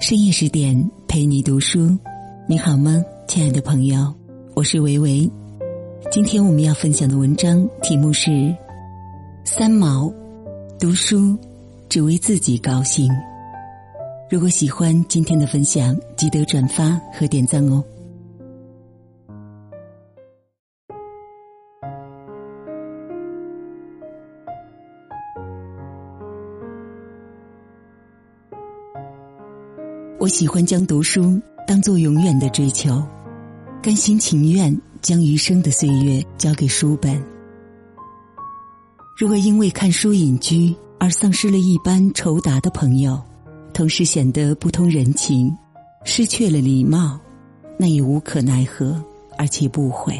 深夜十点陪你读书，你好吗，亲爱的朋友？我是维维。今天我们要分享的文章题目是《三毛读书只为自己高兴》。如果喜欢今天的分享，记得转发和点赞哦。我喜欢将读书当做永远的追求，甘心情愿将余生的岁月交给书本。如果因为看书隐居而丧失了一般酬答的朋友，同时显得不通人情，失去了礼貌，那也无可奈何，而且不悔。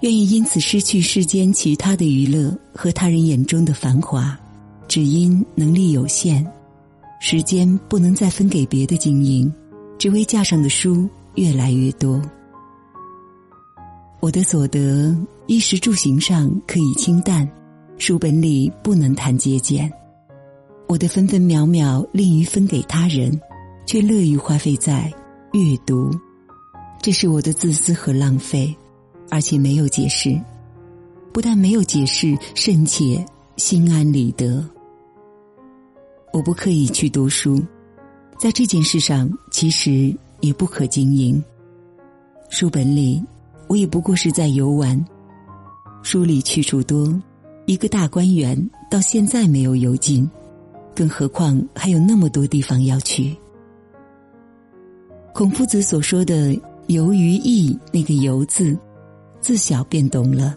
愿意因此失去世间其他的娱乐和他人眼中的繁华，只因能力有限。时间不能再分给别的经营，只为架上的书越来越多。我的所得，衣食住行上可以清淡，书本里不能谈节俭。我的分分秒秒利于分给他人，却乐于花费在阅读，这是我的自私和浪费，而且没有解释。不但没有解释，甚且心安理得。我不刻意去读书，在这件事上其实也不可经营。书本里，我也不过是在游玩。书里去处多，一个大观园到现在没有游尽，更何况还有那么多地方要去。孔夫子所说的“游于艺”，那个“游”字，自小便懂了。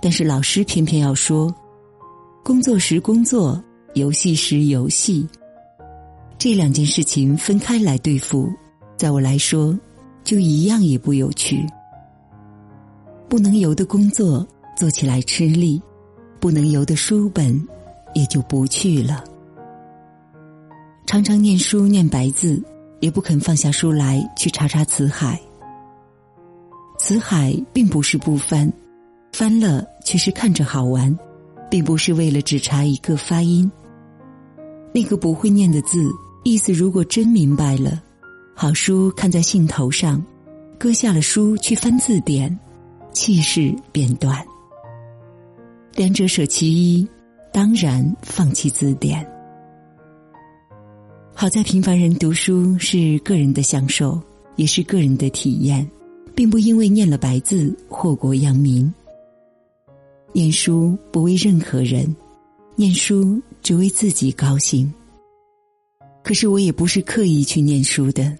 但是老师偏偏要说，工作时工作。游戏时游戏，这两件事情分开来对付，在我来说，就一样也不有趣。不能游的工作做起来吃力，不能游的书本也就不去了。常常念书念白字，也不肯放下书来去查查辞海。辞海并不是不翻，翻了却是看着好玩，并不是为了只查一个发音。那个不会念的字，意思如果真明白了，好书看在兴头上，搁下了书去翻字典，气势便断。两者舍其一，当然放弃字典。好在平凡人读书是个人的享受，也是个人的体验，并不因为念了白字祸国殃民。念书不为任何人。念书只为自己高兴。可是我也不是刻意去念书的，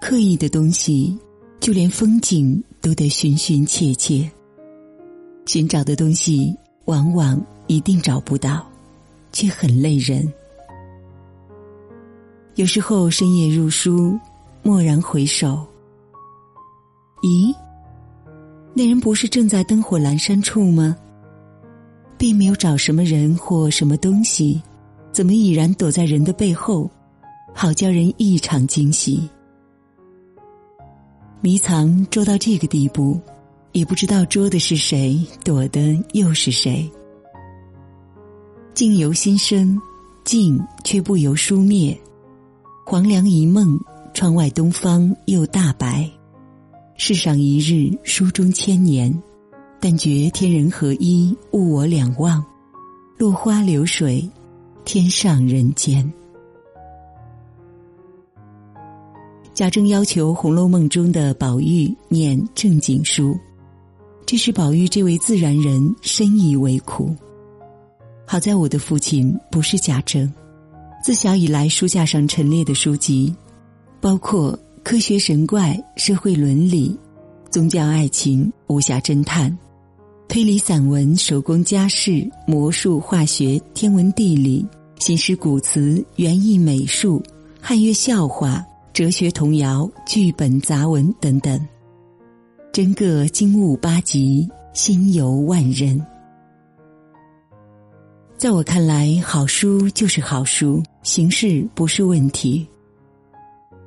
刻意的东西，就连风景都得寻寻切切。寻找的东西，往往一定找不到，却很累人。有时候深夜入书，蓦然回首，咦，那人不是正在灯火阑珊处吗？并没有找什么人或什么东西，怎么已然躲在人的背后，好叫人异常惊喜。迷藏捉到这个地步，也不知道捉的是谁，躲的又是谁。境由心生，静却不由书灭。黄粱一梦，窗外东方又大白。世上一日，书中千年。但觉天人合一，物我两忘，落花流水，天上人间。贾政要求《红楼梦》中的宝玉念正经书，这是宝玉这位自然人深以为苦。好在我的父亲不是贾政，自小以来书架上陈列的书籍，包括科学神怪、社会伦理、宗教爱情、武侠侦探。推理散文、手工家事、魔术、化学、天文地理、新诗古词、园艺美术、汉乐笑话、哲学童谣、剧本杂文等等，真个精悟八极，心游万仞。在我看来，好书就是好书，形式不是问题。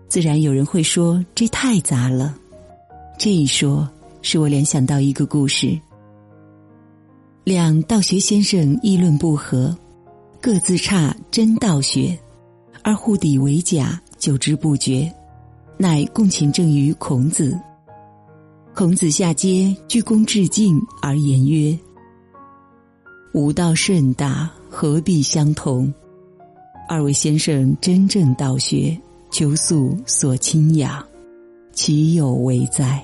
自然有人会说这太杂了，这一说，使我联想到一个故事。两道学先生议论不合，各自差真道学，而互抵为假，久之不绝，乃共请正于孔子。孔子下阶，鞠躬致敬而言曰：“吾道甚大，何必相同？二位先生真正道学，求素所亲仰，其有为哉？”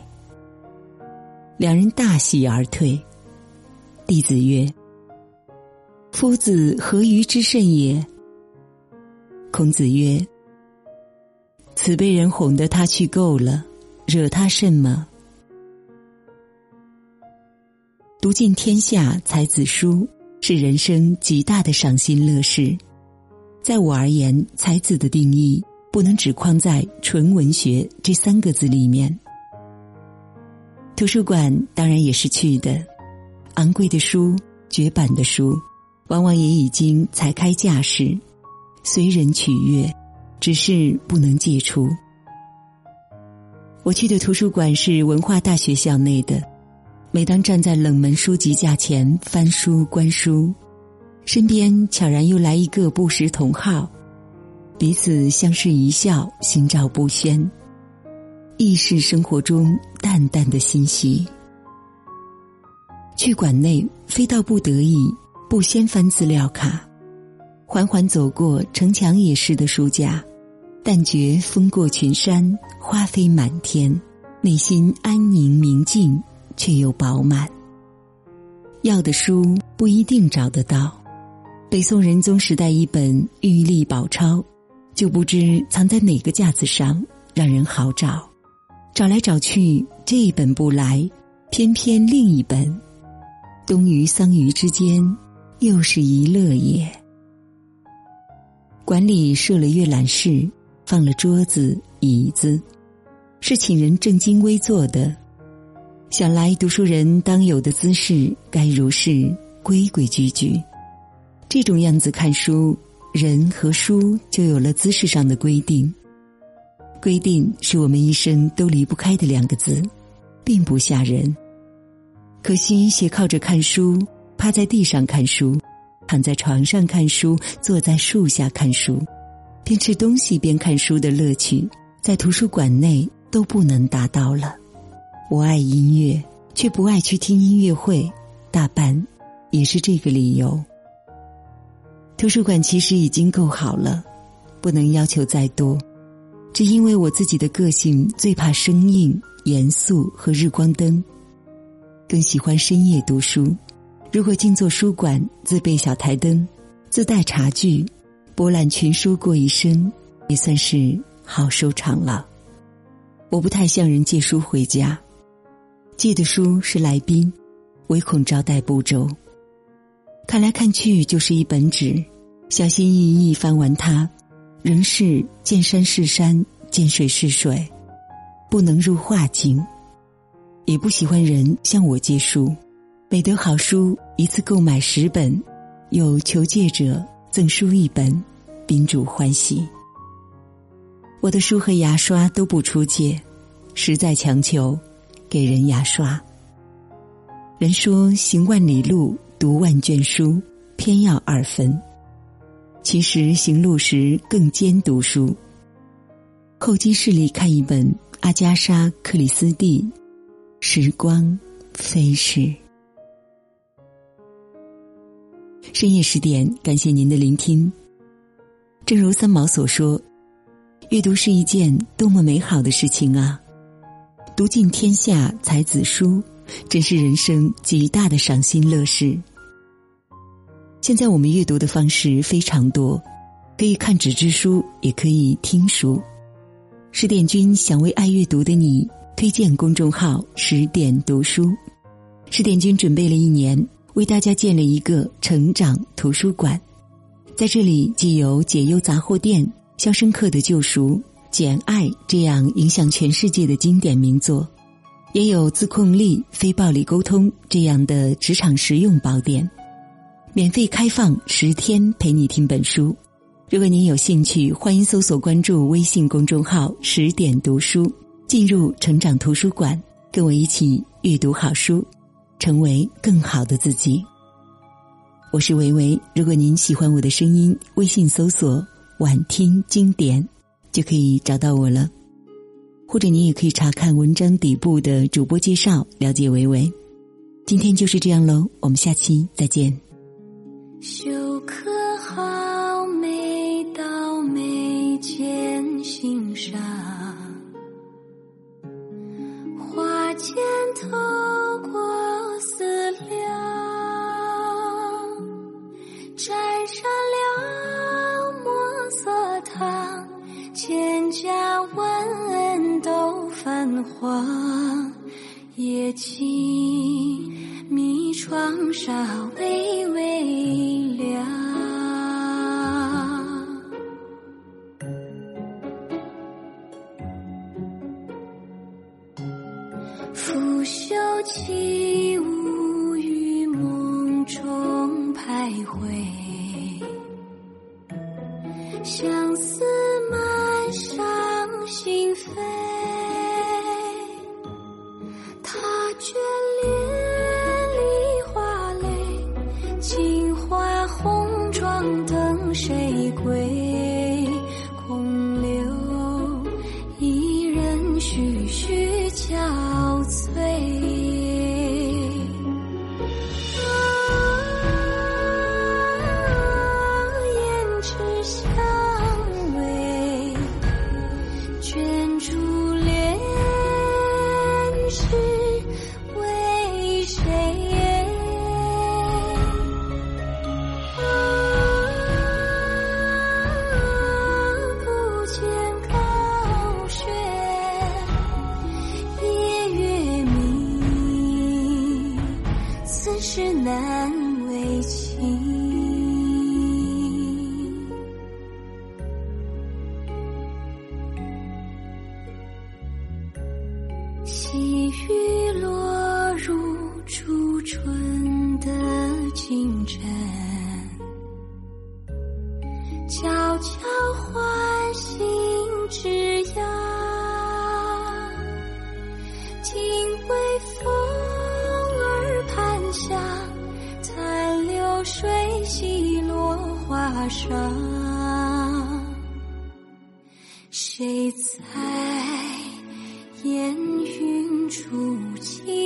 两人大喜而退。弟子曰：“夫子何愚之甚也？”孔子曰：“此被人哄得他去够了，惹他甚么？”读尽天下才子书，是人生极大的赏心乐事。在我而言，才子的定义不能只框在纯文学这三个字里面。图书馆当然也是去的。昂贵的书、绝版的书，往往也已经才开架势，随人取阅，只是不能借出。我去的图书馆是文化大学校内的，每当站在冷门书籍架前翻书观书，身边悄然又来一个不识同号，彼此相视一笑，心照不宣，亦是生活中淡淡的欣喜。去馆内，非到不得已，不先翻资料卡，缓缓走过城墙也是的书架，但觉风过群山，花飞满天，内心安宁明净，却又饱满。要的书不一定找得到，北宋仁宗时代一本《玉历宝钞》，就不知藏在哪个架子上，让人好找。找来找去，这一本不来，偏偏另一本。东隅桑榆之间，又是一乐也。馆里设了阅览室，放了桌子椅子，是请人正襟危坐的。想来读书人当有的姿势，该如是规规矩矩。这种样子看书，人和书就有了姿势上的规定。规定是我们一生都离不开的两个字，并不吓人。可惜斜靠着看书，趴在地上看书，躺在床上看书，坐在树下看书，边吃东西边看书的乐趣，在图书馆内都不能达到了。我爱音乐，却不爱去听音乐会，大半也是这个理由。图书馆其实已经够好了，不能要求再多，只因为我自己的个性最怕生硬、严肃和日光灯。更喜欢深夜读书。如果静坐书馆，自备小台灯，自带茶具，博览群书过一生，也算是好收场了。我不太向人借书回家，借的书是来宾，唯恐招待不周。看来看去就是一本纸，小心翼翼翻完它，仍是见山是山，见水是水，不能入画境。也不喜欢人向我借书，每得好书一次购买十本，有求借者赠书一本，宾主欢喜。我的书和牙刷都不出借，实在强求，给人牙刷。人说行万里路，读万卷书，偏要二分。其实行路时更兼读书。候机室里看一本阿加莎·克里斯蒂。时光飞逝，深夜十点，感谢您的聆听。正如三毛所说，阅读是一件多么美好的事情啊！读尽天下才子书，真是人生极大的赏心乐事。现在我们阅读的方式非常多，可以看纸质书，也可以听书。十点君想为爱阅读的你。推荐公众号“十点读书”，十点君准备了一年，为大家建了一个成长图书馆。在这里，既有《解忧杂货店》《肖申克的救赎》《简爱》这样影响全世界的经典名作，也有《自控力》《非暴力沟通》这样的职场实用宝典。免费开放十天陪你听本书。如果您有兴趣，欢迎搜索关注微信公众号“十点读书”。进入成长图书馆，跟我一起阅读好书，成为更好的自己。我是维维，如果您喜欢我的声音，微信搜索晚听经典”，就可以找到我了。或者你也可以查看文章底部的主播介绍，了解维维。今天就是这样喽，我们下期再见。修可好，眉到眉间心上，花间透过思量，沾上了墨色汤，蒹葭闻都泛黄，夜静。迷窗纱微微拂袖起舞于梦中徘徊，相思满上心扉，他眷恋梨花泪，轻画红妆等。谁归？雨落入初春的清晨，悄悄唤醒枝桠，听微风。下残流水洗落花上，谁在初期